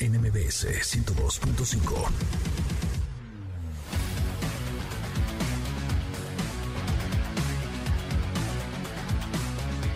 NMBS 102.5.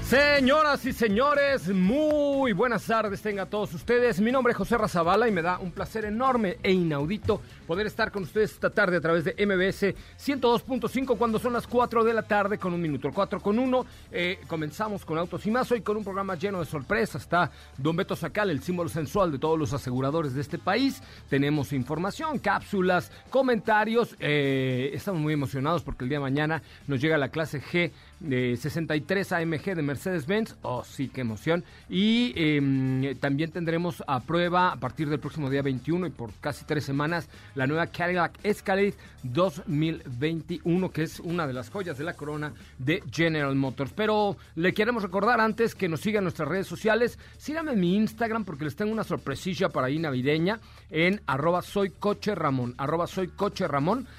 Señoras y señores, muy buenas tardes tengan todos ustedes. Mi nombre es José Razabala y me da un placer enorme e inaudito poder estar con ustedes esta tarde a través de MBS 102.5 cuando son las 4 de la tarde con un minuto. 4 con 1. Eh, comenzamos con Autos y más hoy con un programa lleno de sorpresas. Está Don Beto Sacal, el símbolo sensual de todos los aseguradores de este país. Tenemos información, cápsulas, comentarios. Eh, estamos muy emocionados porque el día de mañana nos llega la clase G de 63 AMG de Mercedes-Benz. Oh, sí, qué emoción. Y em, también tendremos a prueba a partir del próximo día 21 y por casi tres semanas la nueva Cadillac Escalade 2021, que es una de las joyas de la corona de General Motors. Pero le queremos recordar antes que nos sigan en nuestras redes sociales. Síganme en mi Instagram porque les tengo una sorpresilla para ahí navideña en arroba soy.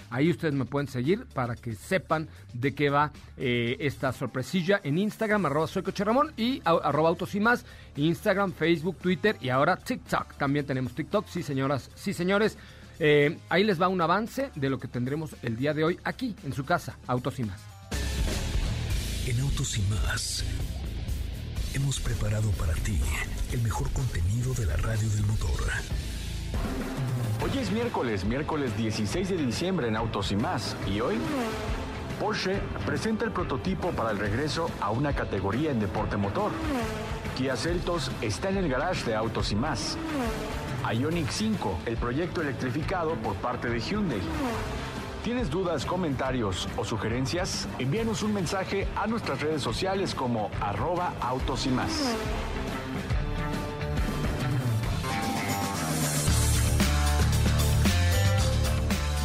Ahí ustedes me pueden seguir para que sepan de qué va eh, esta sorpresilla en Instagram, arroba y arroba autos y más. Instagram, Facebook, Twitter y ahora TikTok. También tenemos TikTok, sí señoras, sí señores. Eh, ahí les va un avance de lo que tendremos el día de hoy aquí en su casa, Autos y más. En Autos y más hemos preparado para ti el mejor contenido de la radio del motor. Hoy es miércoles, miércoles 16 de diciembre en Autos y más. ¿Y hoy? Porsche presenta el prototipo para el regreso a una categoría en deporte motor. Kia Celtos está en el garage de Autos y más. Ioniq 5, el proyecto electrificado por parte de Hyundai. ¿Tienes dudas, comentarios o sugerencias? Envíanos un mensaje a nuestras redes sociales como arroba autos.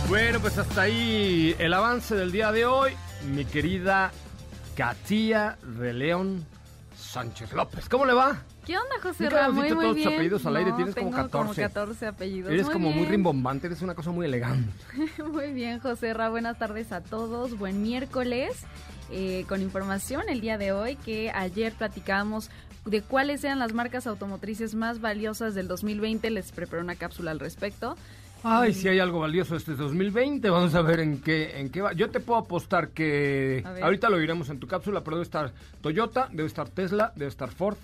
Bueno, pues hasta ahí el avance del día de hoy. Mi querida Katia de León Sánchez López. ¿Cómo le va? ¿Qué onda, José Ramón? Muy, muy todos bien. tus apellidos al aire, tienes como 14. como 14 apellidos. Eres muy como muy rimbombante, eres una cosa muy elegante. muy bien, José Ra. Buenas tardes a todos. Buen miércoles. Eh, con información el día de hoy que ayer platicábamos de cuáles eran las marcas automotrices más valiosas del 2020. Les preparé una cápsula al respecto. Ay, si hay algo valioso este 2020, vamos a ver en qué, en qué va. Yo te puedo apostar que ahorita lo iremos en tu cápsula, pero debe estar Toyota, debe estar Tesla, debe estar Ford,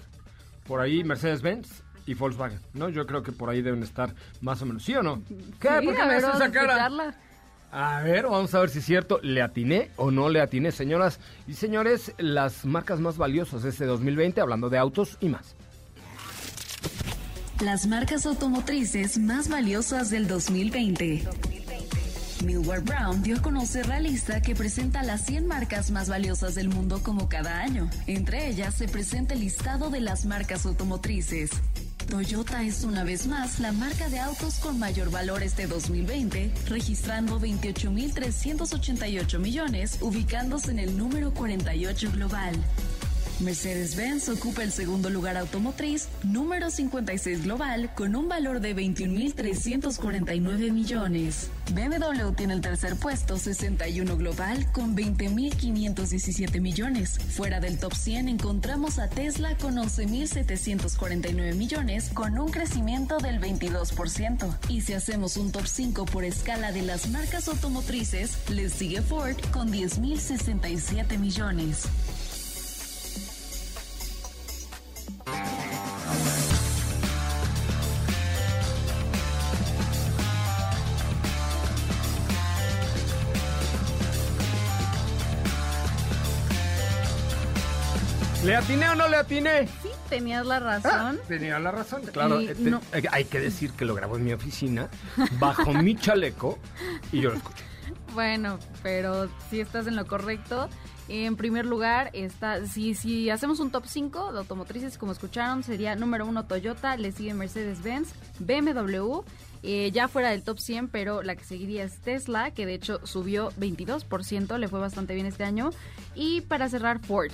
por ahí Mercedes-Benz y Volkswagen, ¿no? Yo creo que por ahí deben estar más o menos, ¿sí o no? ¿Qué? Sí, ¿Por qué a me ver, haces vamos a esa cara? A ver, vamos a ver si es cierto, ¿le atiné o no le atiné, señoras y señores? Las marcas más valiosas de este 2020, hablando de autos y más. Las marcas automotrices más valiosas del 2020. Millward Brown dio a conocer la lista que presenta las 100 marcas más valiosas del mundo como cada año. Entre ellas se presenta el listado de las marcas automotrices. Toyota es una vez más la marca de autos con mayor valor este 2020, registrando 28.388 millones, ubicándose en el número 48 global. Mercedes-Benz ocupa el segundo lugar automotriz, número 56 global, con un valor de 21.349 millones. BMW tiene el tercer puesto, 61 global, con 20.517 millones. Fuera del top 100 encontramos a Tesla con 11.749 millones, con un crecimiento del 22%. Y si hacemos un top 5 por escala de las marcas automotrices, les sigue Ford con 10.067 millones. ¿Le atiné o no le atiné? Sí, tenías la razón. Ah, tenía la razón, claro. Y eh, no- eh, hay que decir que lo grabó en mi oficina, bajo mi chaleco, y yo lo escuché. Bueno, pero si estás en lo correcto. En primer lugar, está, si, si hacemos un top 5 de automotrices, como escucharon, sería número 1 Toyota, le sigue Mercedes-Benz, BMW, eh, ya fuera del top 100, pero la que seguiría es Tesla, que de hecho subió 22%, le fue bastante bien este año. Y para cerrar, Ford.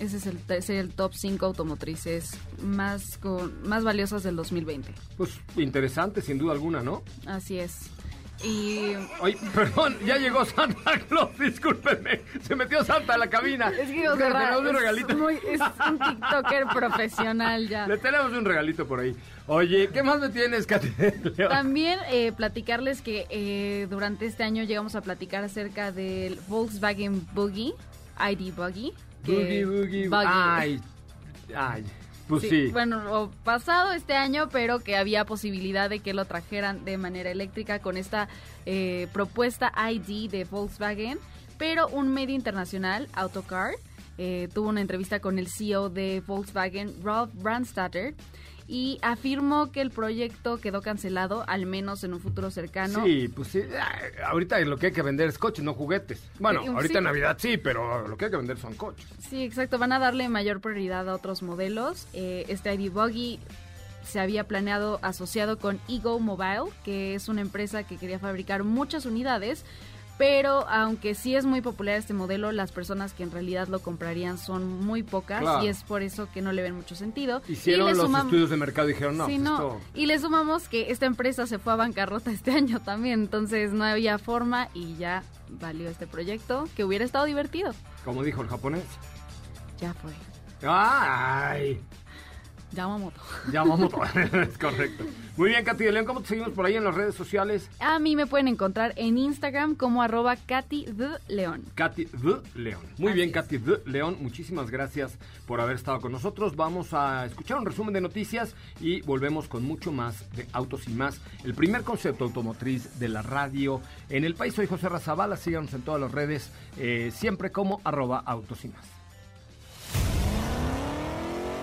Ese es el, ese es el top 5 automotrices más, con, más valiosas del 2020. Pues interesante, sin duda alguna, ¿no? Así es. Y Ay, perdón, ya llegó Santa Claus, discúlpenme. Se metió Santa a la cabina. Es que Le Ra- tenemos un es regalito. muy- es un TikToker profesional ya. Le tenemos un regalito por ahí. Oye, ¿qué más me tienes, Katy? También eh, platicarles que eh, durante este año llegamos a platicar acerca del Volkswagen Buggy, ID Buggy. Que- Boogie, boogie. Buggy. Ay, ay, pues sí. Bueno, pasado este año, pero que había posibilidad de que lo trajeran de manera eléctrica con esta eh, propuesta ID de Volkswagen. Pero un medio internacional, Autocar, eh, tuvo una entrevista con el CEO de Volkswagen, Rob Brandstatter, y afirmó que el proyecto quedó cancelado, al menos en un futuro cercano. Sí, pues sí. Ay, Ahorita lo que hay que vender es coches, no juguetes. Bueno, Sí, ahorita sí. en Navidad sí, pero lo que hay que vender son coches. Sí, exacto. Van a darle mayor prioridad a otros modelos. Eh, este ID Buggy se había planeado asociado con Ego Mobile, que es una empresa que quería fabricar muchas unidades. Pero aunque sí es muy popular este modelo, las personas que en realidad lo comprarían son muy pocas Claro. y es por eso que no le ven mucho sentido. Hicieron y le los sumam- estudios de mercado y dijeron, no, Sí, pues no. Y le sumamos que esta empresa se fue a bancarrota este año también, entonces no había forma y ya valió este proyecto, que hubiera estado divertido. como dijo el japonés. Ya fue. ¡Ay! Yamamoto. Llamamos es correcto. Muy bien, Katy de León, ¿cómo te seguimos por ahí en las redes sociales? A mí me pueden encontrar en Instagram como arroba Katy the León. Katy de León. Muy Así bien. Katy de León, muchísimas gracias por haber estado con nosotros. Vamos a escuchar un resumen de noticias y volvemos con mucho más de Autos y Más, el primer concepto automotriz de la radio en el país. Soy José Razabala, síganos en todas las redes, eh, siempre como arroba Autos y Más.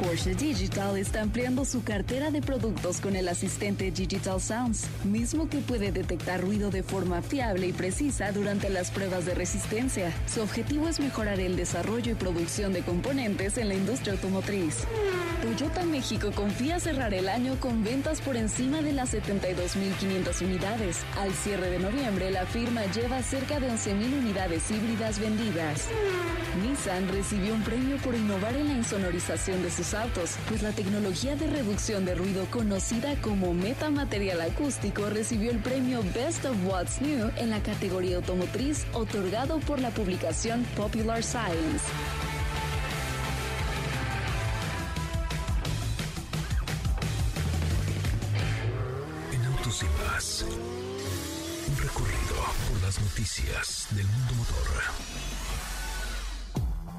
Porsche Digital está ampliando su cartera de productos con el asistente Digital Sounds, mismo que puede detectar ruido de forma fiable y precisa durante las pruebas de resistencia. Su objetivo es mejorar el desarrollo y producción de componentes en la industria automotriz. Toyota México confía cerrar el año con ventas por encima de las 72.500 unidades. Al cierre de noviembre, la firma lleva cerca de 11.000 unidades híbridas vendidas. Nissan recibió un premio por innovar en la insonorización de sus pues la tecnología de reducción de ruido conocida como metamaterial acústico recibió el premio Best of What's New en la categoría automotriz otorgado por la publicación Popular Science. En Autos y más. Un recorrido por las noticias del mundo motor.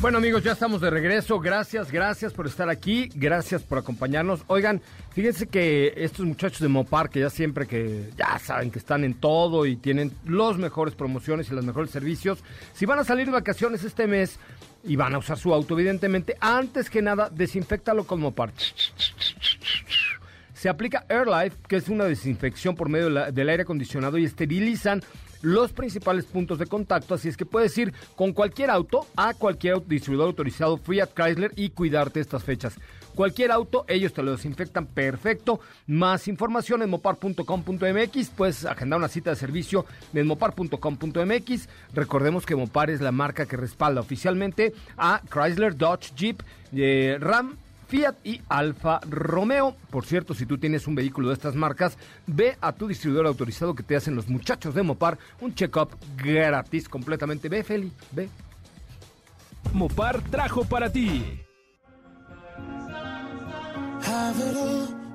Bueno amigos, ya estamos de regreso. Gracias, gracias por estar aquí. Gracias por acompañarnos. Oigan, fíjense que estos muchachos de Mopar, que ya siempre que ya saben que están en todo y tienen los mejores promociones y los mejores servicios, si van a salir de vacaciones este mes y van a usar su auto, evidentemente, antes que nada, desinfectalo con Mopar. Se aplica AirLife, que es una desinfección por medio del aire acondicionado y esterilizan los principales puntos de contacto, así es que puedes ir con cualquier auto a cualquier distribuidor autorizado Fiat Chrysler y cuidarte estas fechas. Cualquier auto, ellos te lo desinfectan perfecto. Más información en mopar.com.mx, puedes agendar una cita de servicio en mopar.com.mx. Recordemos que Mopar es la marca que respalda oficialmente a Chrysler, Dodge, Jeep, eh, Ram, Fiat y Alfa Romeo. Por cierto, si tú tienes un vehículo de estas marcas, ve a tu distribuidor autorizado que te hacen los muchachos de Mopar un check-up gratis completamente. Ve, Feli, ve. Mopar trajo para ti.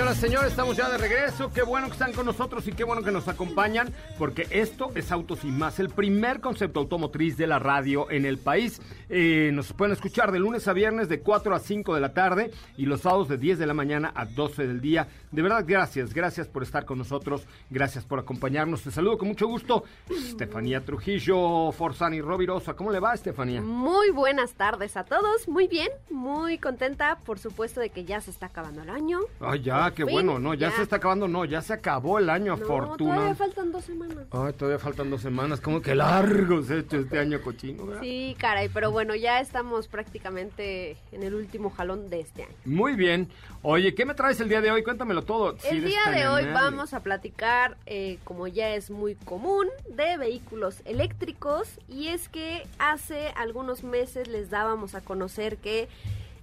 Señoras, señores, estamos ya de regreso. Qué bueno que están con nosotros y qué bueno que nos acompañan, porque esto es Autos y Más, el primer concepto automotriz de la radio en el país. Eh, nos pueden escuchar de lunes a viernes de 4 a 5 de la tarde y los sábados de 10 de la mañana a 12 del día. De verdad, gracias, gracias por estar con nosotros, gracias por acompañarnos. Te saludo con mucho gusto, Estefanía Trujillo, Forzani Rovirosa. ¿Cómo le va, Estefanía? Muy buenas tardes a todos, muy bien, muy contenta, por supuesto de que ya se está acabando el año. Ay, ya, qué fin, bueno, no, ya, ya. se está acabando, no, ya se acabó el año, No, fortuna. todavía faltan dos semanas. Ay, todavía faltan dos semanas, como que largo se ha hecho este año cochino, ¿verdad? Sí, caray, pero bueno, ya estamos prácticamente en el último jalón de este año. Muy bien. Oye, ¿qué me traes el día de hoy? Cuéntamelo todo. El día de hoy vamos a platicar, eh, como ya es muy común, de vehículos eléctricos y es que hace algunos meses les dábamos a conocer que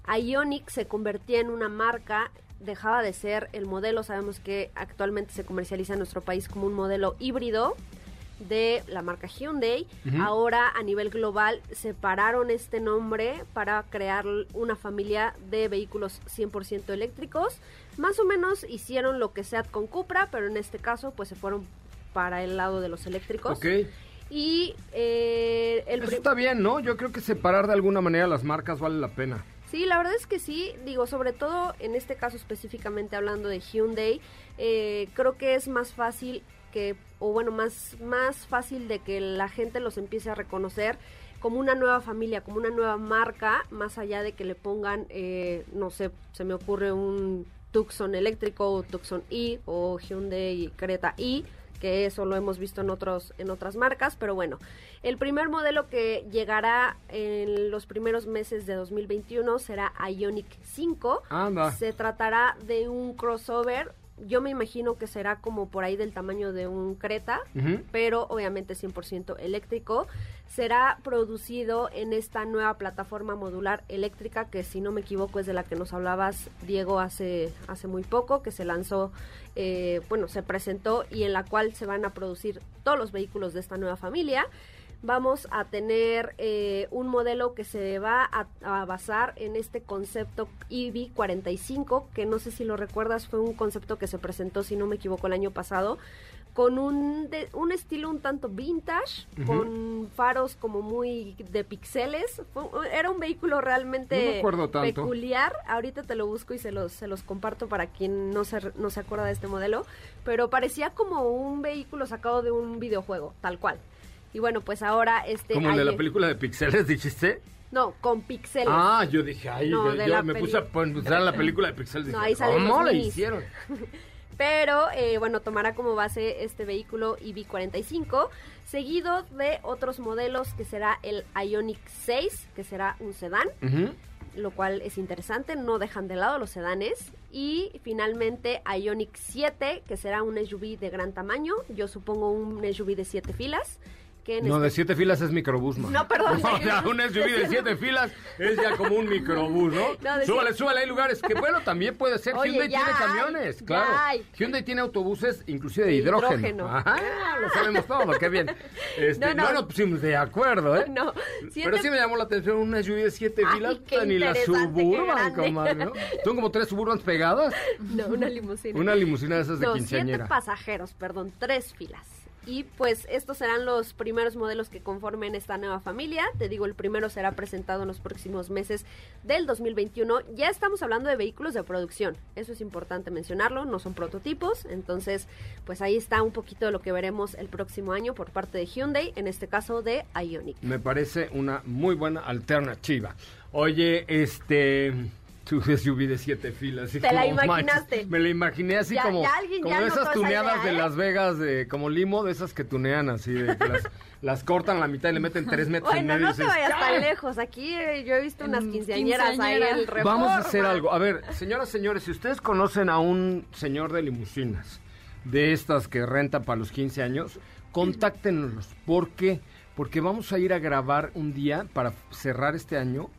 Ionic se convertía en una marca, dejaba de ser el modelo, sabemos que actualmente se comercializa en nuestro país como un modelo híbrido de la marca Hyundai. Ahora a nivel global separaron este nombre para crear una familia de vehículos 100% eléctricos. Más o menos hicieron lo que Seat con Cupra, pero en este caso pues se fueron para el lado de los eléctricos. Y eh, el Eso está bien, ¿no? Yo creo que separar de alguna manera las marcas vale la pena. Sí, la verdad es que sí, digo, sobre todo en este caso específicamente hablando de Hyundai, eh, creo que es más fácil que, o bueno, más, más fácil de que la gente los empiece a reconocer como una nueva familia, como una nueva marca, más allá de que le pongan, eh, no sé, se me ocurre un Tucson eléctrico o Tucson i o Hyundai Creta i que eso lo hemos visto en otros en otras marcas, pero bueno, el primer modelo que llegará en los primeros meses de 2021 será Ionic 5. Anda. Se tratará de un crossover. Yo me imagino que será como por ahí del tamaño de un Creta, pero obviamente 100% eléctrico. Será producido en esta nueva plataforma modular eléctrica que si no me equivoco es de la que nos hablabas Diego hace, hace muy poco, que se lanzó, eh, bueno, se presentó y en la cual se van a producir todos los vehículos de esta nueva familia. Vamos a tener eh, un modelo que se va a, a basar en este concepto EV45, que no sé si lo recuerdas, fue un concepto que se presentó, si no me equivoco, el año pasado, con un, de- un estilo un tanto vintage, con faros como muy de pixeles. Fue- era un vehículo realmente peculiar. Ahorita te lo busco y se los, se los comparto para quien no se, no se acuerda de este modelo. Pero parecía como un vehículo sacado de un videojuego, tal cual. Y bueno, pues ahora este... Como el de la película de Pixeles, dijiste. No, con pixeles. Ah, yo dije, ay, No, yo, la me peli- puse a pensar en la película de Pixeles. No, dije, ahí ¿Cómo minis. hicieron? Pero eh, bueno, tomará como base este vehículo EV45, seguido de otros modelos que será el Ionic 6, que será un sedán, lo cual es interesante, no dejan de lado los sedanes. Y finalmente Ionic 7, que será un SUV de gran tamaño, yo supongo un SUV de 7 filas, que en No, de este- siete filas es microbús, man. No, perdón. No, un SUV de siete filas es ya como un microbús, ¿no? No, de súbale, siete- súbale, hay lugares que, bueno, también puede ser. Oye, Hyundai ya tiene hay, camiones, claro. hay. Hyundai tiene autobuses inclusive de De hidrógeno. hidrógeno. Ajá, lo sabemos todo, qué bien. Este, No, no, pues, de acuerdo, ¿eh? No, Pero sí me llamó la atención una SUV de siete Ay, filas, ni la suburban, comadre, ¿no? Son como tres suburbans pegadas. No, una limusina. Una limusina de esas de no, siete quinceañera. pasajeros, perdón, tres filas. Y pues estos serán los primeros modelos que conformen esta nueva familia. Te digo, el primero será presentado en los próximos meses del 2021. Ya estamos hablando de vehículos de producción. Eso es importante mencionarlo, no son prototipos. Entonces, pues ahí está un poquito de lo que veremos el próximo año por parte de Hyundai, en este caso de Ioniq. Me parece una muy buena alternativa. Oye, este... Tu SUV de siete filas. Te la como, imaginaste. manches, me la imaginé así Ya- como, ya alguien como ya de esas tuneadas idea, de ¿eh? Las Vegas, de, como limo, de esas que tunean así, de que las, las cortan a la mitad y le meten tres metros en Bueno, medio. y no te vayas "¡Ay!". tan lejos. Aquí eh, yo he visto unas En quinceañeras ahí en el Vamos a hacer algo. A ver, señoras, señores, si ustedes conocen a un señor de limusinas, de estas que rentan para los 15 años, contáctenos. ¿Por qué? Porque vamos a ir a grabar un día para cerrar este año.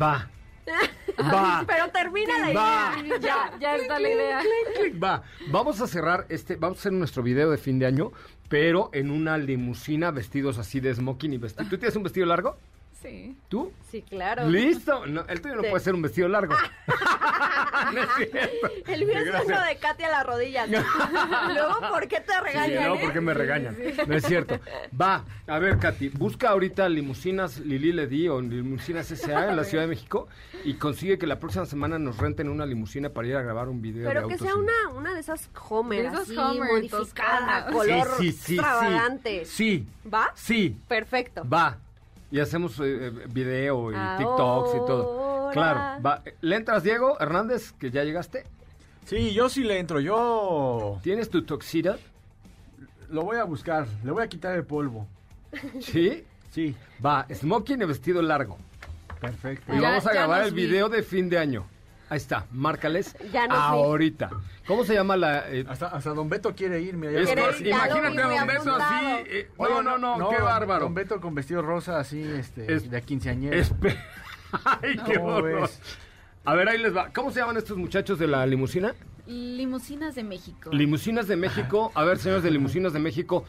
Va. Va. Pero termina la Va. idea. Ya, ya está la idea. Va, vamos a cerrar este, vamos a hacer nuestro video de fin de año, pero en una limusina vestidos así de smoking y vestido. ¿Tú tienes un vestido largo? Sí. ¿Tú? Sí, claro. ¿Listo? No, el tuyo no Sí. puede ser un vestido largo. no es cierto. El mío es uno de Katy a las rodillas. Luego, ¿por qué te Sí, regañan? no, eh? porque me regañan. No es cierto. Va, a ver, Katy, busca ahorita limusinas Lili Ledi o limusinas SA en la Ciudad de México y consigue que la próxima semana nos renten una limusina para ir a grabar un video de Pero que autos sea una, una de esas Homer, De esas así, Homer modificada, toscanas. color Sí, sí, sí, sí. extravagante. Sí. ¿Va? Sí. Perfecto. Va. Y hacemos eh, eh, video y TikToks y todo. Claro. Va. ¿Le entras, Diego Hernández, que ya llegaste? Sí, yo sí le entro. Yo ¿Tienes tu toxida? lo voy a buscar. Le voy a quitar el polvo. ¿Sí? Sí, Va. Smoking y vestido largo. perfecto. Y Ya- vamos a grabar el vi. video de fin de año. Ahí está, márcales Ya vi. ahorita. ¿Cómo se llama la...? eh, Hasta, hasta Don Beto quiere ir. Mira, imagínate a beso apuntado. así. eh, Oye, no, no, no, qué Don- bárbaro. Don Beto con vestido rosa así, este, Es- de quinceañera. Espe- Ay, qué ¿Cómo horror. A ver, ahí les va. ¿Cómo se llaman estos muchachos de la limusina? Limusinas de México. Limusinas de México. A ver, señores de Limusinas de México,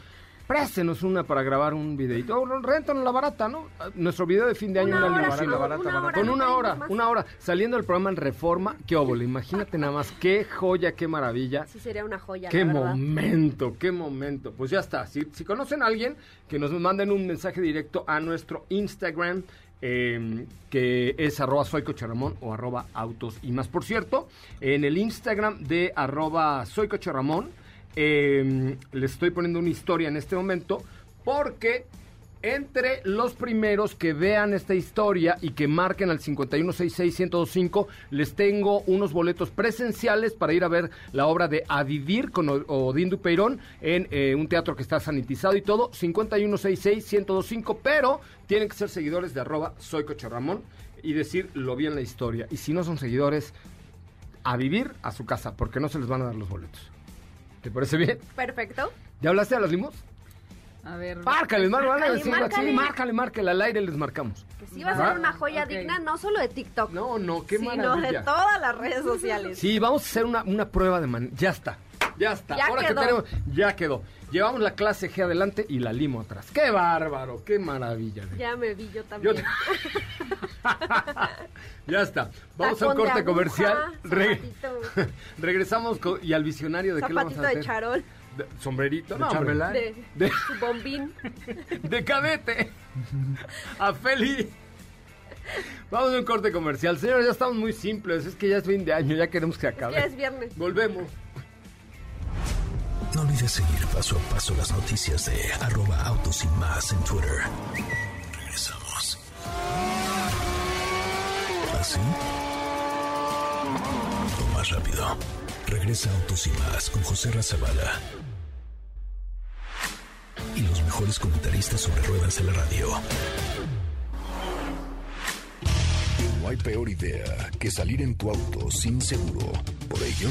préstenos una para grabar un videito. O Réntanos la barata, ¿no? Nuestro video de fin de año, Una una, hora, limusina. una barata. Con una hora, más. una hora. Saliendo del programa en Reforma, qué óvole. Imagínate nada más, qué joya, qué maravilla. Sí, sería una joya, Qué la momento, qué momento. Pues ya está. Si, si conocen a alguien, que nos manden un mensaje directo a nuestro Instagram, eh, que es arroba soycocharamón o arroba autos y más. Por cierto, en el Instagram de arroba soycocharamón, eh, les estoy poniendo una historia en este momento, porque entre los primeros que vean esta historia y que marquen al 5166-1025, les tengo unos boletos presenciales para ir a ver la obra de A Vivir con Odín Dupeirón en eh, un teatro que está sanitizado y todo. 5166-1025, pero tienen que ser seguidores de arroba soy Ramón y decir lo vi en la historia. Y si no son seguidores, a vivir a su casa, porque no se les van a dar los boletos. ¿Te parece bien? Perfecto. ¿Ya hablaste a las limos? A ver. Márcale, márcale, Márcale, sí, márcale. sí, márcale, márcale, al aire les marcamos. Que sí va a ser una joya digna, no solo de TikTok, No, no, qué sino maravilla. de todas las redes sociales. Sí, vamos a hacer una, una prueba de man... Ya está, ya está. Ya Ahora quedó. que tenemos, ya quedó. Llevamos la clase G adelante y la limo atrás. ¡Qué bárbaro! ¡Qué maravilla! Ya me vi yo Yo también. te- ya está. Vamos a un corte aguja, comercial. Re- zapatito. Regresamos y al visionario de qué le vamos Zapatito a de hacer. charol, De- sombrerito. ¿De No, chambelán? de, De- su bombín. de cadete a Feli. Vamos a un corte comercial. Señores, ya estamos muy simples. Es que ya es fin de año, ya queremos que acabe. Ya es viernes. Volvemos. No olvides seguir paso a paso las noticias de arroba autos y más en Twitter. Regresamos. ¿Así? O más rápido. Regresa Autos y más con José Razabala. Y los mejores comentaristas sobre ruedas de la radio. No hay peor idea que salir en tu auto sin seguro. Por ello,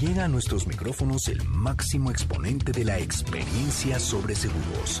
llega a nuestros micrófonos el máximo exponente de la experiencia sobre seguros,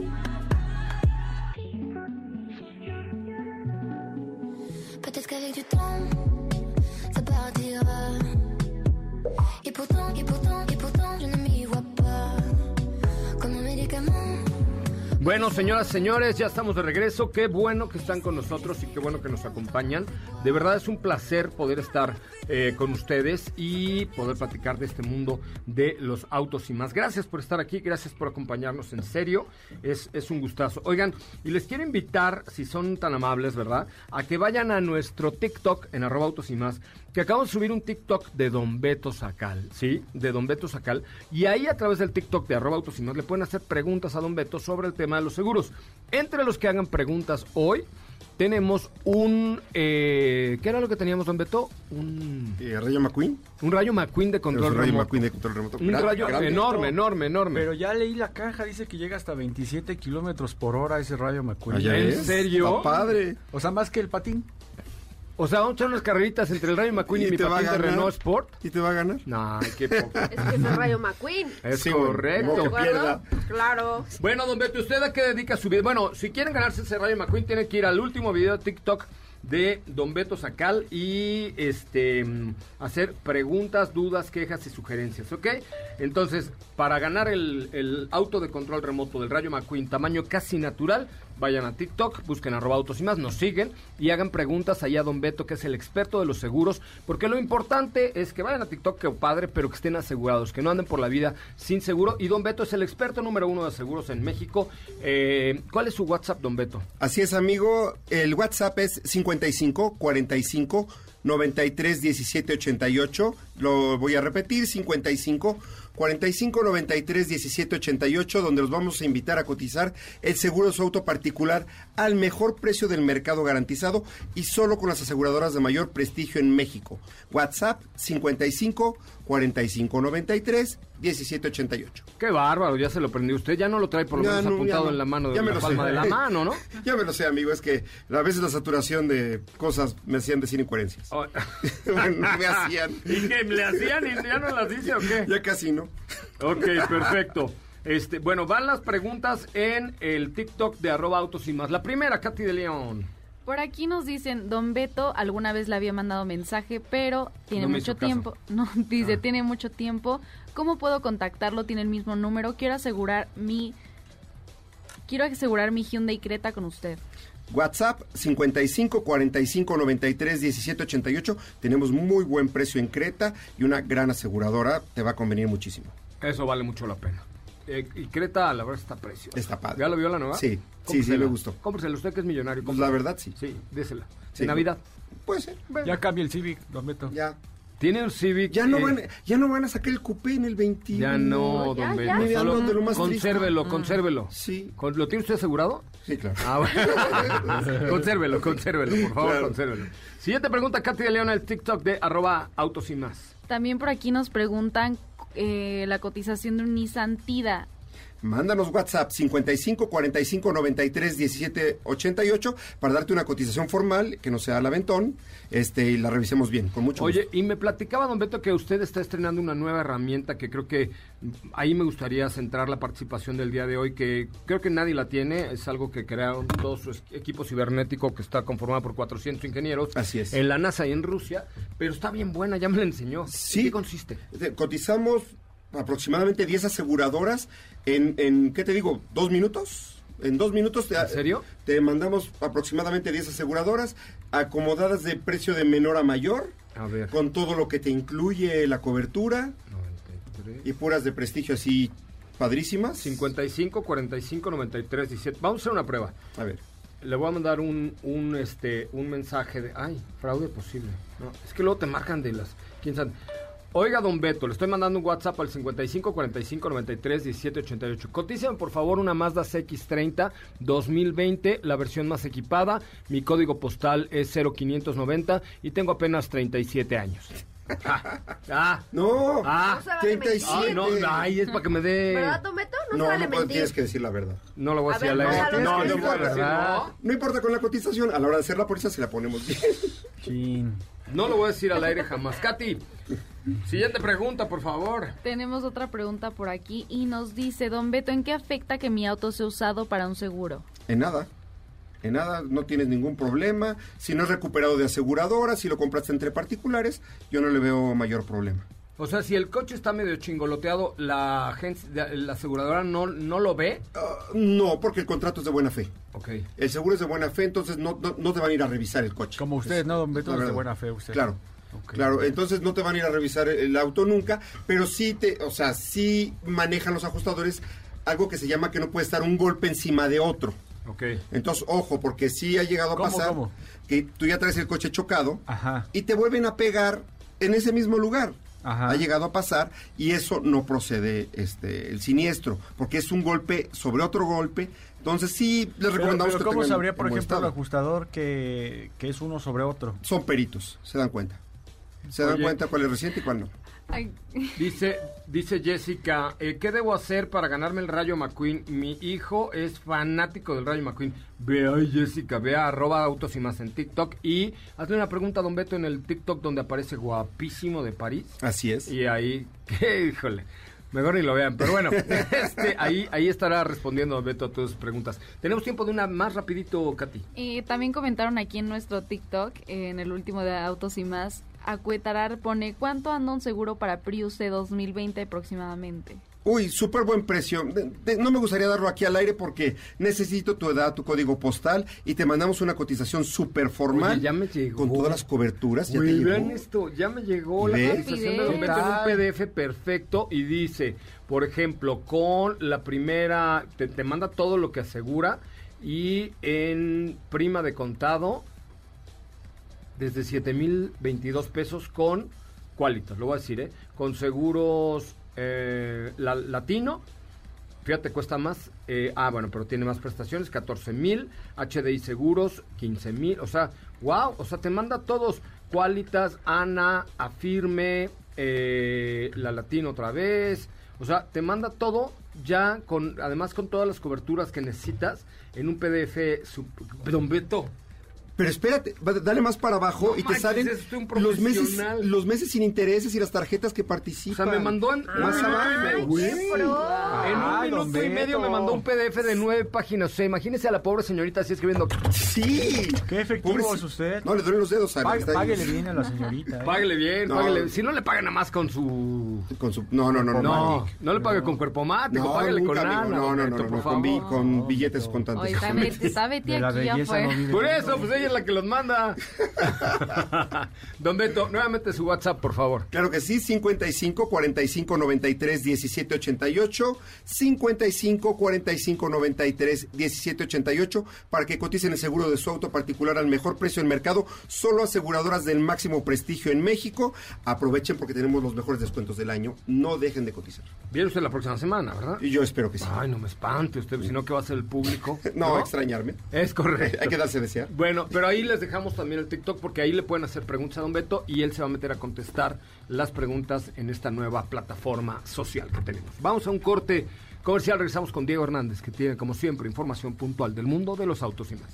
Peut-être qu'avec du temps, Bueno, señoras, señores, ya estamos de regreso. Qué bueno que están con nosotros y qué bueno que nos acompañan. De verdad es un placer poder estar eh, con ustedes y poder platicar de este mundo de los autos y más. Gracias por estar aquí, gracias por acompañarnos. En serio, es, es un gustazo. Oigan, y les quiero invitar, si son tan amables, ¿verdad?, a que vayan a nuestro TikTok en arroba autos y más que acabo de subir un TikTok de Don Beto Sacal, ¿sí? De Don Beto Sacal. Y ahí a través del TikTok de arroba autos y más le pueden hacer preguntas a Don Beto sobre el tema de los seguros. Entre los que hagan preguntas hoy, tenemos un... Eh, ¿Qué era lo que teníamos, Don Beto? Un... Eh, ¿Rayo McQueen? Un rayo McQueen de control un rayo remoto. McQueen de control remoto. Un rayo enorme, enorme, enorme. Pero ya leí la caja, dice que llega hasta 27 kilómetros por hora ese rayo McQueen. Allá ¿En es. serio? Está padre. O sea, más que el patín. O sea, vamos a echar unas carreritas entre el rayo McQueen y, ¿Y mi patín de? Renault Sport. ¿Y te va a ganar? No, qué poco. Es que es el Rayo McQueen. Es Sí, correcto. como ¿De que pierda. Claro. Bueno, don Beto, ¿usted a qué dedica su vida? Bueno, si quieren ganarse ese Rayo McQueen, tienen que ir al último video de TikTok de Don Beto Sacal y este hacer preguntas, dudas, quejas y sugerencias, ¿ok? Entonces, para ganar el, el auto de control remoto del Rayo McQueen tamaño casi natural, vayan a TikTok, busquen arroba autos y más, nos siguen y hagan preguntas allá a Don Beto, que es el experto de los seguros, porque lo importante es que vayan a TikTok, que padre, pero que estén asegurados, que no anden por la vida sin seguro. Y Don Beto es el experto número uno de seguros en México. Eh, ¿Cuál es su WhatsApp, Don Beto? Así es, amigo. El WhatsApp es 55 45 93 17 88. Lo voy a repetir: 55 45 93 17 88, donde los vamos a invitar a cotizar el seguro de su auto particular al mejor precio del mercado garantizado y solo con las aseguradoras de mayor prestigio en México. WhatsApp 55 45 93 17 88. Qué bárbaro, ya se lo aprendió usted. Ya no lo trae por lo Ya menos no, apuntado no. en la mano, de la palma sé. de la mano, ¿no? Ya me lo sé, amigo, es que a veces la saturación de cosas me hacían decir incoherencias. Oh. Bueno, me hacían. ¿Y? ¿Le hacían y ya no las dice o qué? Ya casi no. Ok, perfecto. Este, bueno, van las preguntas en el TikTok de arroba autos y más. La primera, Katy de León. Por aquí nos dicen, Don Beto alguna vez le había mandado mensaje, pero tiene No mucho tiempo. No, dice, Ah. tiene mucho tiempo. ¿Cómo puedo contactarlo? Tiene el mismo número. Quiero asegurar mi... Quiero asegurar mi Hyundai Creta con usted. WhatsApp 55 45 93 17 88. Tenemos muy buen precio en Creta y una gran aseguradora. Te va a convenir muchísimo. Eso vale mucho la pena. Eh, y Creta, la verdad, está preciosa. Está padre. ¿Ya lo vio la nueva? Sí, sí, sí, me gustó. Cómpresela, usted que es millonario. Pues la verdad, sí. Sí, désela. Sí. Navidad. Puede ser. Ya cambia el Civic, Don Beto. Ya. Tiene un Civic. Ya no, eh, van, ya no van a sacar el coupé en el 21. Ya no, don ya. Beto. Mira, Solo no, de lo más consérvelo, triste. consérvelo. Sí. ¿Lo tiene usted asegurado? Sí, claro. Ah, bueno. consérvelo, consérvelo, por favor, Claro. consérvelo. Siguiente pregunta, Katy de León, el TikTok de arroba autos y más. También por aquí nos preguntan eh, la cotización de un Nissan Tida. Mándanos WhatsApp 55 45 93 17 88 para darte una cotización formal que no sea al aventón este, y la revisemos bien, con mucho Oye, gusto. y me platicaba, don Beto, que usted está estrenando una nueva herramienta que creo que ahí me gustaría centrar la participación del día de hoy, que creo que nadie la tiene, es algo que crearon todo su equipo cibernético que está conformado por 400 ingenieros Así es. en la NASA y en Rusia, pero está bien buena, ya me la enseñó. Sí. ¿En qué consiste? Te- Cotizamos aproximadamente 10 aseguradoras en, en, ¿qué te digo? ¿Dos minutos? En dos minutos te, ¿En serio? te mandamos aproximadamente 10 aseguradoras acomodadas de precio de menor a mayor, A ver. con todo lo que te incluye la cobertura 93. y puras de prestigio así padrísimas. 55 45 93 17. Vamos a hacer una prueba. A ver. Le voy a mandar un, un, este, un mensaje de, ay, fraude posible. No, es que luego te marcan de las, quién sabe. Oiga, don Beto, le estoy mandando un WhatsApp al 55 45 93 17 88. Cotízame, por favor, una Mazda CX-30 2020, la versión más equipada. Mi código postal es 0590 y tengo apenas 37 años. Ah, ah, No, ah, No se vale 37. ay, no, ay, es para que me dé... ¿Verdad, Don Beto? No, No, se vale no mentir. tienes que decir la verdad. No lo voy a, A decir ver, al aire. no, No, no, no, la. No importa con la cotización, a la hora de hacer la póliza se la ponemos bien. Chin. No lo voy a decir al aire jamás. Katy, siguiente pregunta, por favor. Tenemos otra pregunta por aquí y nos dice, don Beto, ¿en qué afecta que mi auto sea usado para un seguro? En nada. En nada, no tienes ningún problema. Si no es recuperado de aseguradora, si lo compraste entre particulares, yo no le veo mayor problema. O sea, si el coche está medio chingoloteado, la agencia, la aseguradora no, no lo ve. Ah, no, porque el contrato es de buena fe. Ok. El seguro es de buena fe, entonces no, no, no te van a ir a revisar el coche. Como usted, ¿no, don Beto? Es de buena fe usted. Claro. Ok. Claro, entonces no te van a ir a revisar el auto nunca, pero sí te, o sea, sí manejan los ajustadores algo que se llama que no puede estar un golpe encima de otro. Ok. Entonces, ojo, porque sí ha llegado a ¿Cómo, pasar cómo? que tú ya traes el coche chocado Ajá. y te vuelven a pegar en ese mismo lugar. Ajá. Ha llegado a pasar y eso no procede este el siniestro, porque es un golpe sobre otro golpe. Entonces sí les Pero, recomendamos pero que ¿cómo sabría, por ejemplo, el ajustador que, que es uno sobre otro? Son peritos, se dan cuenta. Se dan cuenta cuál es reciente y cuál no. Ay, Dice, dice Jessica, eh, ¿qué debo hacer para ganarme el Rayo McQueen? Mi hijo es fanático del Rayo McQueen. Ve ahí, Jessica, ve a arroba autos y más en TikTok y hazle una pregunta a Don Beto en el TikTok donde aparece guapísimo de París. Así es. Y ahí, que, híjole, mejor ni lo vean. Pero bueno, este, ahí, ahí estará respondiendo Beto a tus preguntas. Tenemos tiempo de una más rapidito, Katy. Eh, también comentaron aquí en nuestro TikTok, en el último de Autos y Más, Acuetarar pone, ¿cuánto anda un seguro para Prius de 2020 aproximadamente? Uy, súper buen precio. De- de- no me gustaría darlo aquí al aire porque necesito tu edad, tu código postal y te mandamos una cotización súper formal. Oye, ya me llegó. Con todas las coberturas. Ya Güey, te vean llegó. esto, ya me llegó la cotización de en un PDF perfecto y dice, por ejemplo, con la primera, te, te manda todo lo que asegura y en prima de contado desde 7,022 pesos con Qualitas, lo voy a decir, ¿eh? Con seguros eh, la- latino, Fíjate, cuesta más. eh, ah, bueno, pero tiene más prestaciones. 14 mil. HDI Seguros, 15 mil. O sea, wow. O sea, te manda todos. Qualitas, Ana, Afirme, eh, la Latino otra vez. O sea, te manda todo ya con, además con todas las coberturas que necesitas en un PDF. Don Beto. Pero espérate, dale más para abajo No y te manches, salen los meses, los meses sin intereses y las tarjetas que O participan. sea, me mandó en, Más un abajo. minuto y medio. En un Ay, don minuto y medio me mandó un PDF de nueve páginas. O sea, imagínese a la pobre señorita así escribiendo. Sí. Qué efectivo es usted. No, le duelen los dedos. a Pá- está ahí. páguele bien a la señorita. ¿eh? Páguele bien, No. páguele. Si no le paga nada más con su. Con su, no, no, no, no. No, no le pague con cuerpo mático, No, páguele con lana. No, no, no, con, con billetes con tantos. Oye, De la aquí, ya fue. Por eso, pues ella es la que los manda. Don Beto, nuevamente su WhatsApp, por favor. Claro que sí, 55 45 93 17 88, 55 45 93 17 88, para que coticen el seguro de su auto particular al mejor precio del mercado, solo aseguradoras del máximo prestigio en México. Aprovechen porque tenemos los mejores descuentos del año, no dejen de cotizar. Viene usted la próxima semana, ¿verdad? Y yo espero que sí. Ay, no me espante usted, si no, ¿qué va a hacer el público? No, extrañarme. Es correcto. Hay que darse desear. Bueno, pero ahí les dejamos también el TikTok porque ahí le pueden hacer preguntas a Don Beto y él se va a meter a contestar las preguntas en esta nueva plataforma social que tenemos. Vamos a un corte Comercial, regresamos con Diego Hernández, que tiene, como siempre, información puntual del mundo de los autos y más.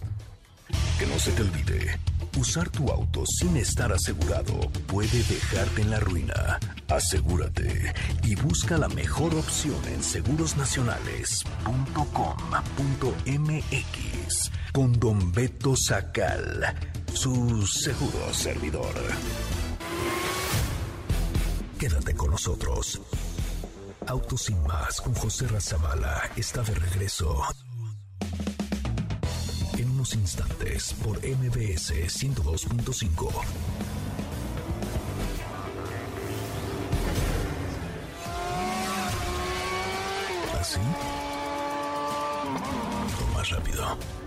Que no se te olvide, usar tu auto sin estar asegurado puede dejarte en la ruina. Asegúrate y busca la mejor opción en segurosnacionales.com.mx con Don Beto Sacal, su seguro servidor. Quédate con nosotros. Autos sin más con José Razabala está de regreso. En unos instantes por MBS 102.5. ¿Así? Más rápido.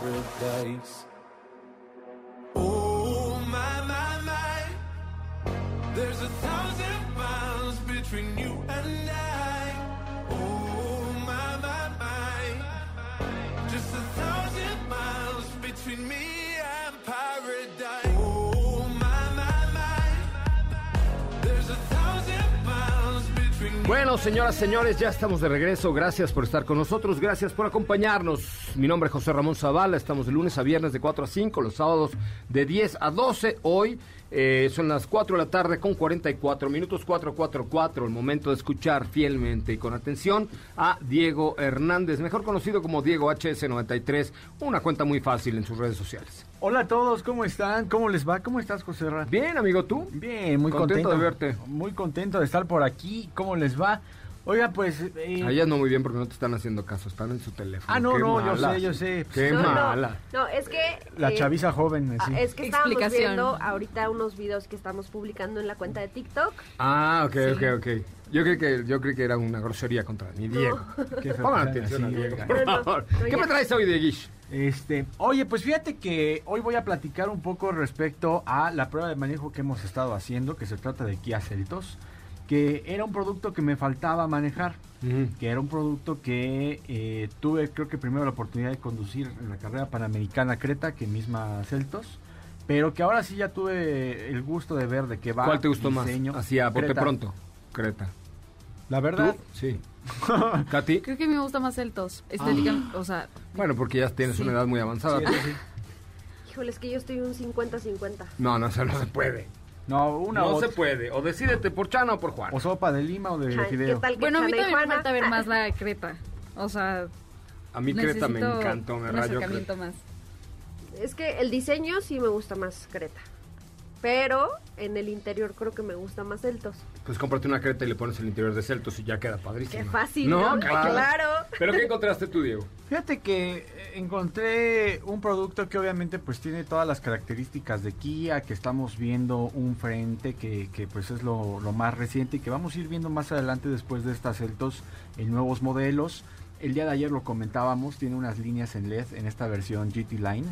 Paradise. Oh my my my, there's a thousand miles between you Bueno, señoras, señores, ya estamos de regreso. Gracias por estar con nosotros, gracias por acompañarnos. Mi nombre es José Ramón Zavala, estamos de lunes a viernes de 4 a 5, los sábados de 10 a 12. Hoy eh, son las 4 de la tarde con 44 minutos, 444, el momento de escuchar fielmente y con atención a Diego Hernández, mejor conocido como Diego HS93, una cuenta muy fácil en sus redes sociales. Hola a todos, ¿cómo están? ¿Cómo les va? ¿Cómo estás, José Ra? Bien, amigo, ¿tú? Bien, muy Contento contento, de verte. Muy contento de estar por aquí. ¿Cómo les va? Oiga, pues... eh, A ellas no muy bien porque no te están haciendo caso, están en su teléfono. Ah, no, Qué no, yo sé, yo sé. Qué No, mala. No, es que... La eh, chaviza joven, ah, sí. Es que estábamos Explicación. viendo ahorita unos videos que estamos publicando en la cuenta de TikTok. Ah, ok, ok, ok. Yo creí que, yo creí que era una grosería contra mi Diego. Pongan atención a Diego, por No, no, favor. no, ¿Qué ya. me traes hoy, Dieguish? Este, oye, pues fíjate que hoy voy a platicar un poco respecto a la prueba de manejo que hemos estado haciendo, que se trata de Kia Celtos, que era un producto que me faltaba manejar, que era un producto que eh, tuve, creo que primero la oportunidad de conducir en la carrera panamericana Creta, que misma Celtos, pero que ahora sí ya tuve el gusto de ver de qué va. ¿Cuál te gustó más? diseño. Así a bote pronto. Creta. La verdad, ¿Tú? Sí. ¿Katy? Creo que me gusta más el tos. Estéticamente, o sea, Bueno, porque ya tienes Sí. una edad muy avanzada. Sí, sí, sí. Híjole, es que yo estoy un 50-50. No, no, eso no se puede. No, una no o, se puede. O decídete por Chana o por Juan. o sopa de lima o de Ay, ¿Qué fideo. tal que bueno, a mí Chana y también me Juana? falta ver más la Creta. O sea, A mí Creta me necesito encantó, me un rayó. acercamiento más. Es que el diseño sí me gusta más Creta. Pero en el interior creo que me gusta más Celtos. Pues cómprate una Creta y le pones el interior de Celtos y ya queda padrísimo. Qué fácil, No, ¿no? claro. Claro. ¿Pero qué encontraste tú, Diego? Fíjate que eh, encontré un producto que obviamente pues tiene todas las características de Kia, que estamos viendo un frente que, que, pues es lo, lo más reciente y que vamos a ir viendo más adelante después de estas Celtos en nuevos modelos. El día de ayer lo comentábamos, tiene unas líneas en LED en esta versión GT Line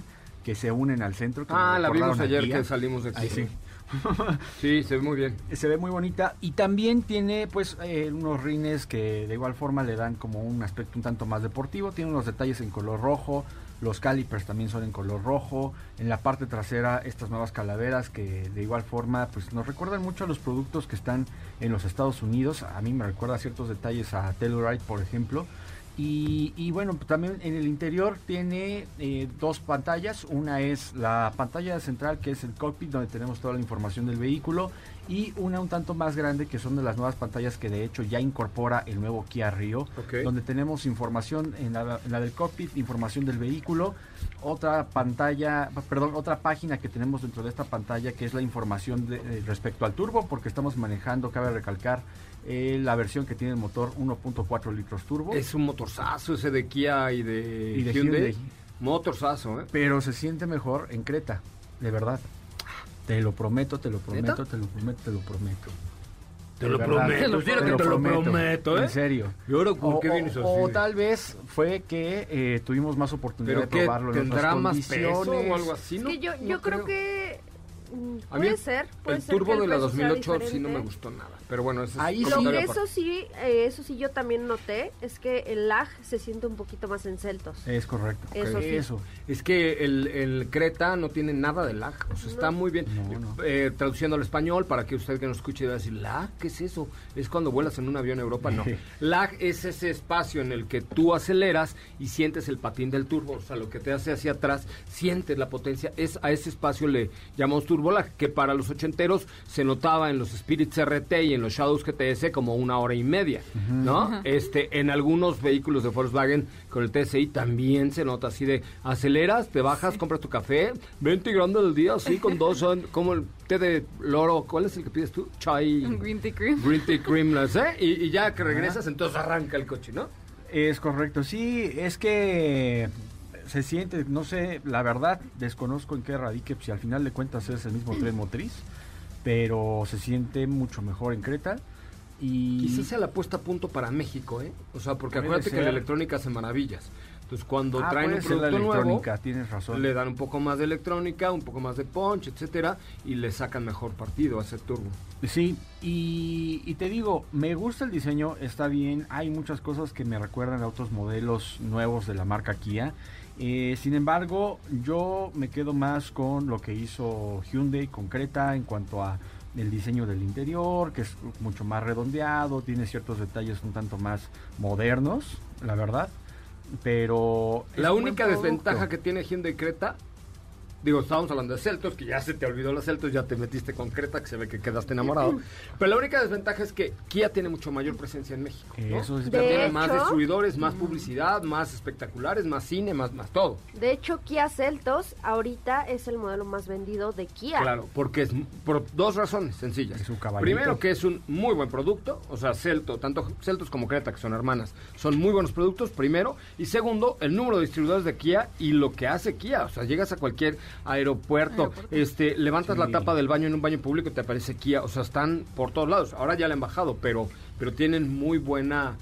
que se unen al centro. que Ah, la vimos ayer Kia. que salimos de aquí. Ahí sí. Sí, se ve muy bien. Se ve muy bonita y también tiene pues eh, unos rines que de igual forma le dan como un aspecto un tanto más deportivo. Tiene unos detalles en color rojo, los calipers también son en color rojo. En la parte trasera estas nuevas calaveras que de igual forma pues nos recuerdan mucho a los productos que están en los Estados Unidos. A mí me recuerda ciertos detalles a Telluride por ejemplo. Y, y bueno, también en el interior tiene eh, dos pantallas. Una es la pantalla central, que es el cockpit, donde tenemos toda la información del vehículo. y una un tanto más grande que son de las nuevas pantallas que de hecho ya incorpora el nuevo Kia Rio, donde tenemos información en la, en la del cockpit, información del vehículo, otra pantalla, perdón, otra página que tenemos dentro de esta pantalla que es la información de- eh, respecto al turbo, porque estamos manejando, cabe recalcar, eh, la versión que tiene el motor 1.4 litros turbo. Es un motorzazo ese de Kia y de, Y de Hyundai. Hyundai. Motorzazo, ¿eh? Pero se siente mejor en Creta, de verdad. Te lo prometo, te lo prometo, ¿Neta? te lo prometo, te lo prometo. Te lo prometo, Te lo que te lo prometo, ¿eh? En serio. ¿Y ahora por o, qué o- vienes así? o tal vez fue que eh, tuvimos más oportunidad ¿Pero de probarlo en ¿Tendrá otras más peso condiciones. o algo así? Es que yo, No yo creo que mm, A mí puede ser. Puede el ser turbo de la peso sea 2008 sí no me gustó nada. Pero bueno, eso es Ahí que aparte. eso sí, eh, eso sí yo también noté, es que el lag se siente un poquito más en Celtos. Es correcto. Eso sí. Eso. Es que el, el Creta no tiene nada de lag, o sea, está muy bien. No, no. Eh, traduciendo al español, para que usted que nos escuche va a decir, ¿lag? ¿Qué es eso? Es cuando vuelas en un avión a Europa, no. lag es ese espacio en el que tú aceleras y sientes el patín del turbo, o sea, lo que te hace hacia atrás, sientes la potencia, es a ese espacio le llamamos turbo que para los ochenteros se notaba en los Spirit CRT y en los Shadows GTS como una hora y media, ¿no? Este, en algunos vehículos de Volkswagen con el TSI también se nota así de aceleras, te bajas, compras tu café, 20 grande del día, así con dos, son como el té de loro, ¿cuál es el que pides tú? Chai. Green tea cream. Green tea cream, no sé, y, y ya que regresas, entonces arranca el coche, ¿no? Es correcto, sí, es que se siente, no sé, la verdad, desconozco en qué radique, si al final de cuentas es el mismo tren motriz, pero se siente mucho mejor en Creta. Y Quizás sea la puesta a punto para México, ¿eh? O sea, porque Puede acuérdate que la electrónica hace maravillas. Entonces, cuando Ah, traen un ser la producto nuevo, electrónica, tienes razón. le dan un poco más de electrónica, un poco más de punch, etcétera, y le sacan mejor partido a ese turbo. Sí, y, y te digo, me gusta el diseño, está bien, hay muchas cosas que me recuerdan a otros modelos nuevos de la marca Kia. Eh, sin embargo, yo me quedo más con lo que hizo Hyundai con Creta en cuanto a el diseño del interior, que es mucho más redondeado, tiene ciertos detalles un tanto más modernos, la verdad. Pero La única desventaja que tiene Hyundai Creta, digo, estábamos hablando de Celtos, que ya se te olvidó los Celtos, ya te metiste con Creta, que se ve que quedaste enamorado. Pero la única desventaja es que Kia tiene mucho mayor presencia en México. ¿no? Eso es De tiene más hecho- distribuidores, más publicidad, más espectaculares, más cine, más, más todo. De hecho, Kia Celtos ahorita es el modelo más vendido de Kia. Claro, porque es por dos razones sencillas. caballito. Primero que es un muy buen producto, o sea, Celto, tanto Celtos como Creta, que son hermanas, son muy buenos productos, primero. Y segundo, el número de distribuidores de Kia y lo que hace Kia. O sea, llegas a cualquier aeropuerto, este, levantas la tapa del baño en un baño público y te aparece Kia. O sea, están por todos lados. Ahora ya le han bajado, pero, pero tienen muy buena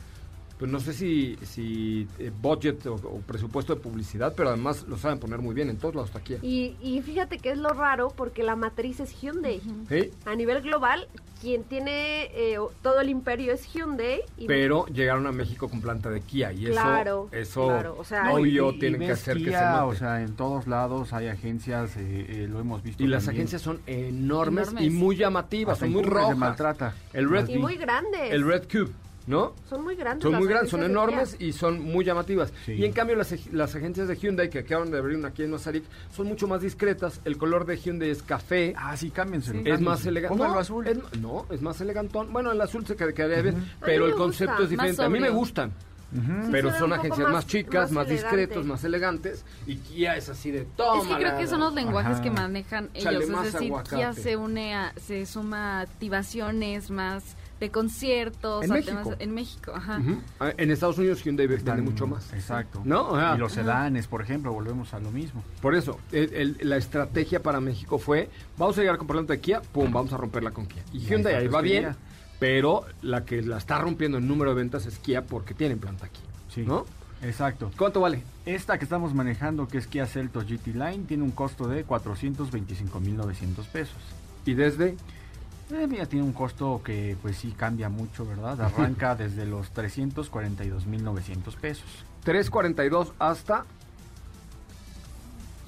pues no sé si, si eh, budget o, o presupuesto de publicidad, pero además lo saben poner muy bien en todos lados está Kia. Y, y fíjate que es lo raro porque la matriz es Hyundai. ¿Sí? A nivel global, quien tiene eh, todo el imperio es Hyundai. Y pero llegaron a México con planta de Kia y Claro, eso, eso claro, o sea, obvio y- y tienen que hacer que se note. O sea, en todos lados hay agencias, eh, eh, lo hemos visto. y las agencias son enormes, Enormes. y muy llamativas, Hasta son muy rojas. maltrata. El Red, y muy grandes. el Red Cube, ¿no? Son muy grandes. Son muy grandes, son enormes y son muy llamativas. Sí. Y en cambio las, las agencias de Hyundai que acaban de abrir una aquí en Mazarik son mucho más discretas. El color de Hyundai es café. Ah, sí, cámbienselo. Es más elegante. No, azul. es- no, es más elegantón. Bueno, el azul se qued- quedaría bien, pero me el concepto gusta. es diferente. A mí me gustan. Sí, pero son agencias más, más- chicas, más más, elegante. discretos, más elegantes. Y Kia es así de toma. Es que creo que son los lenguajes Ajá. que manejan ellos. más Es decir, aguacate. Kia se une a, se suma a activaciones más de conciertos. En a México. temas- en México, ajá. Ah, En Estados Unidos Hyundai vende Dan- mucho más. Exacto. ¿No? O sea, y los sedanes, por ejemplo, volvemos a lo mismo. Por eso, el- el- la estrategia para México fue, vamos a llegar con planta de Kia, pum, vamos a romperla con Kia. Y Y ahí Hyundai ahí va bien, pero la que la está rompiendo en número de ventas es Kia porque tienen planta aquí. Sí. ¿No? Exacto. ¿Cuánto vale? Esta que estamos manejando, que es Kia Celtos GT Line, tiene un costo de 425.900 pesos. Y desde mira, tiene un costo que pues sí cambia mucho, ¿verdad? Arranca desde los 342.900 pesos. 342 hasta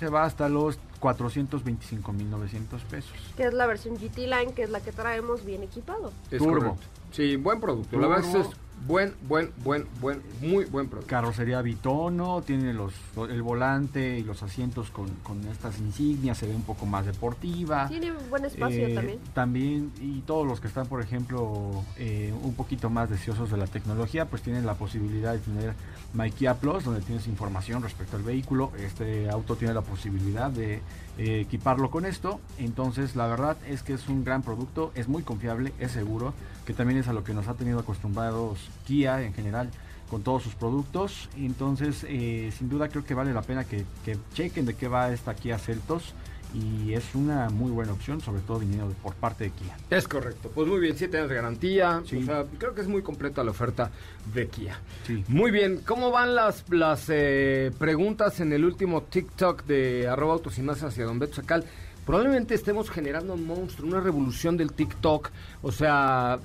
Se va hasta los 425.900 pesos. Que es la versión GT Line, que es la que traemos bien equipado. es Turbo. correcto. Sí, buen producto. La verdad es que es Buen, buen, buen, buen, muy buen producto. Carrocería bitono, tiene los, el volante y los asientos con, con estas insignias, se ve un poco más deportiva. Tiene buen espacio Eh, también. También, y todos los que están, por ejemplo, eh, un poquito más deseosos de la tecnología, pues tienen la posibilidad de tener My Kia Plus, donde tienes información respecto al vehículo. Este auto tiene la posibilidad de eh, equiparlo con esto. Entonces, la verdad es que es un gran producto, es muy confiable, es seguro, que también es a lo que nos ha tenido acostumbrados Kia en general con todos sus productos. Entonces, eh, sin duda creo que vale la pena que, que chequen de qué va esta Kia Celtos y es una muy buena opción, sobre todo viniendo por parte de Kia. Es correcto. Pues muy bien, 7 años de garantía. Sí. O sea, creo que es muy completa la oferta de Kia. Sí. Muy bien. ¿Cómo van las, las eh, preguntas en el último TikTok de arroba autos y más hacia Don Beto Sacal? Probablemente estemos generando un monstruo, una revolución del TikTok. O sea,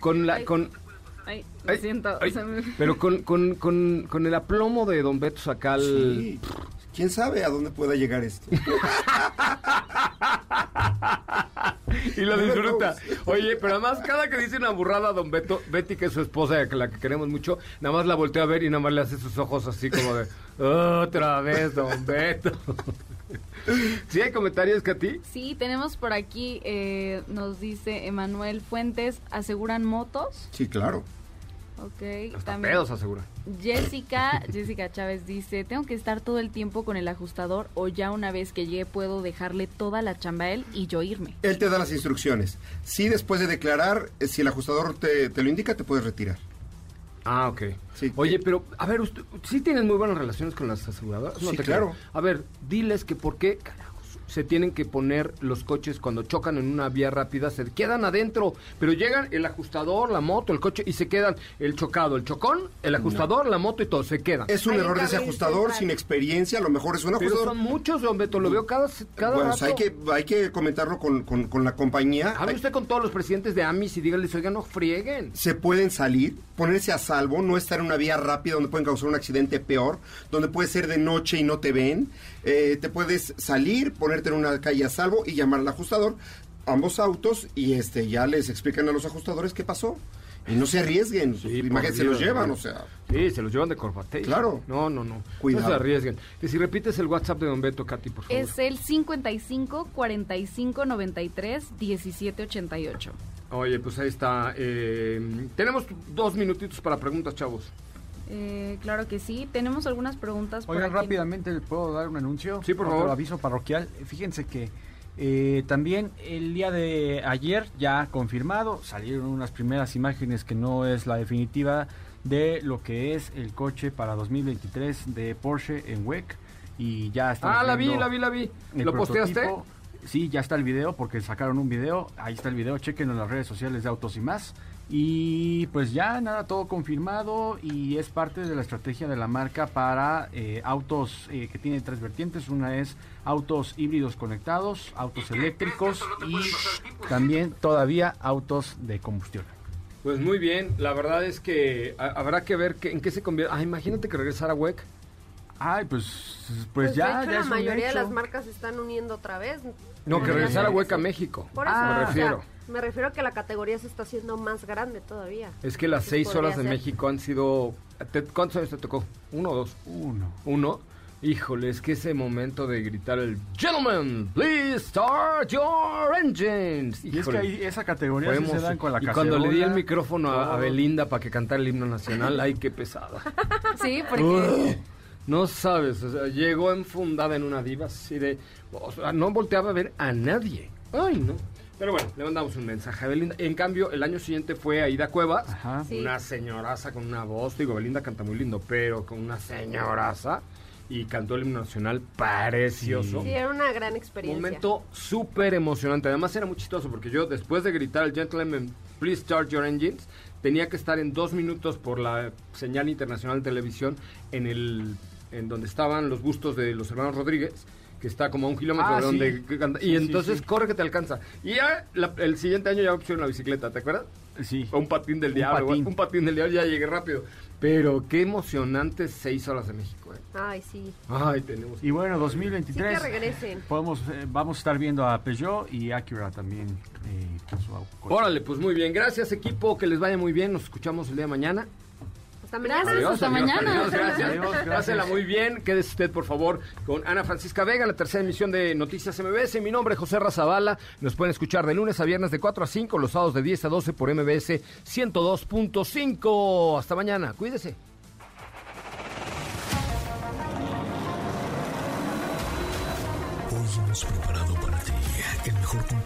con la... Con, Ay, lo Ay, siento. ay, se me- pero con, con, con, con el aplomo de Don Beto Sacal... Sí. ¿Quién sabe a dónde pueda llegar esto? y lo disfruta. Oye, pero además cada que dice una burrada a Don Beto, Betty, que es su esposa, que la que queremos mucho, nada más la voltea a ver y nada más le hace sus ojos así como de otra vez, Don Beto. ¿Sí hay comentarios, Katy? Sí, tenemos por aquí, eh, nos dice Emanuel Fuentes, ¿aseguran motos? Sí, claro. Ok, Hasta también. pedos asegura. Jessica, Jessica Chávez dice, ¿tengo que estar todo el tiempo con el ajustador o ya una vez que llegue puedo dejarle toda la chamba a él y yo irme? Él te da las instrucciones. Si después de declarar, eh, si el ajustador te, te lo indica, te puedes retirar. Ah, ok. Sí. Oye, pero, a ver, usted, ¿sí tienes muy buenas relaciones con las aseguradoras? Sí, te claro. creo. A ver, diles que por qué, carajos, se tienen que poner los coches cuando chocan en una vía rápida, se quedan adentro, pero llegan el ajustador, la moto, el coche, y se quedan el chocado, el chocón, el ajustador, la moto y todo, se quedan. Es un Hay error de ese ajustador sin experiencia. A lo mejor es un Pero ajustador. son muchos, don Beto, lo veo cada, cada Bueno, rato. hay que, hay que comentarlo con, con- con la compañía. Hable usted con todos los presidentes de AMIS y dígales, oigan, no frieguen. se pueden salir, ponerse a salvo, no estar en una vía rápida donde pueden causar un accidente peor, donde puede ser de noche y no te ven. Eh, te puedes salir, ponerte en una calle a salvo y llamar al ajustador, ambos autos, y este ya les explican a los ajustadores qué pasó. Y no se arriesguen, Sí, imagínense, por se los llevan, o sea. Sí, se los llevan de corbate. Claro. No, no, no. Cuidado. No se arriesguen. Que si repites el WhatsApp de don Beto, Katy, por favor. Es el 55 45 93 17 88. Oye, pues ahí está. eh, tenemos dos minutitos para preguntas, chavos. Eh, claro que sí. Tenemos algunas preguntas por Oigan, aquí. rápidamente, ¿le puedo dar un anuncio? Sí, por Otro favor. aviso parroquial. Fíjense que eh, también el día de ayer, ya confirmado, salieron unas primeras imágenes que no es la definitiva de lo que es el coche para 2023 de Porsche en WEC. Y ya está. Ah, la vi, la vi, la vi. ¿Lo posteaste? Sí, ya está el video porque sacaron un video. Ahí está el video. Chequen en las redes sociales de Autos y más. Y pues ya nada, todo confirmado y es parte de la estrategia de la marca para eh, autos eh, que tienen tres vertientes. Una es autos híbridos conectados, autos eléctricos y también todavía autos de combustión. Pues muy bien. La verdad es que ha- habrá que ver que- en qué se convierte. Ah, imagínate que regresara WEC. Ay, pues, pues, Pues, ya, de hecho, ya la es un mayoría de las marcas se están uniendo otra vez. No, que regresara. WEC a México. Por eso, me o sea, refiero. Me refiero a que la categoría se está haciendo más grande todavía. Es que las seis horas de ser. México han sido... ¿te- ¿Cuántos años te tocó? ¿Uno o dos? Uno. ¿Uno? Híjole, es que ese momento de gritar el Gentlemen, please start your engines. Y es que ahí esa categoría sí se dan con la Y cuando le di el micrófono a. Belinda para que cantara el himno nacional, ay, qué pesada. Sí, porque no sabes, o sea, llegó enfundada en una diva así de... o sea, no volteaba a ver a nadie. Ay, no. Pero bueno, le mandamos un mensaje a Belinda. En cambio, el año siguiente fue Aida Cuevas, Ajá. Sí. una señoraza con una voz. Digo, Belinda canta muy lindo, pero con una señoraza. Y cantó el himno nacional precioso. Sí, era una gran Un experiencia. momento súper emocionante. Además era muy chistoso porque yo después de gritar el Gentleman, please start your engines, tenía que estar en dos minutos por la señal internacional de televisión en el en donde estaban los bustos de los hermanos Rodríguez que está como a un kilómetro Ah, de donde sí. canta- Sí, y sí, entonces sí. corre que te alcanza y ya la- el siguiente año ya me pusieron la bicicleta ¿te acuerdas? Sí. O un patín del Un diablo patín. un patín del diablo ya llegué rápido Pero qué emocionantes seis horas de México. ¿eh? Ay, sí. Ay, tenemos. Y bueno, Sí 2023. que regresen. Podemos, eh, vamos a estar viendo a Peugeot y Acura también. eh, con su. Órale, pues muy bien. Gracias, equipo. Que les vaya muy bien. Nos escuchamos el día de mañana. Hasta mañana. Adiós, hasta adiós, mañana. adiós, gracias. Adiós, gracias. Pásela muy bien. Quédese usted, por favor, con Ana Francisca Vega, la tercera emisión de Noticias MBS. Mi nombre es José Razabala. Nos pueden escuchar de lunes a viernes de 4 a 5, los sábados de 10 a 12 por MBS 102.5. Hasta mañana. Cuídese. Hoy hemos preparado para ti el mejor contenido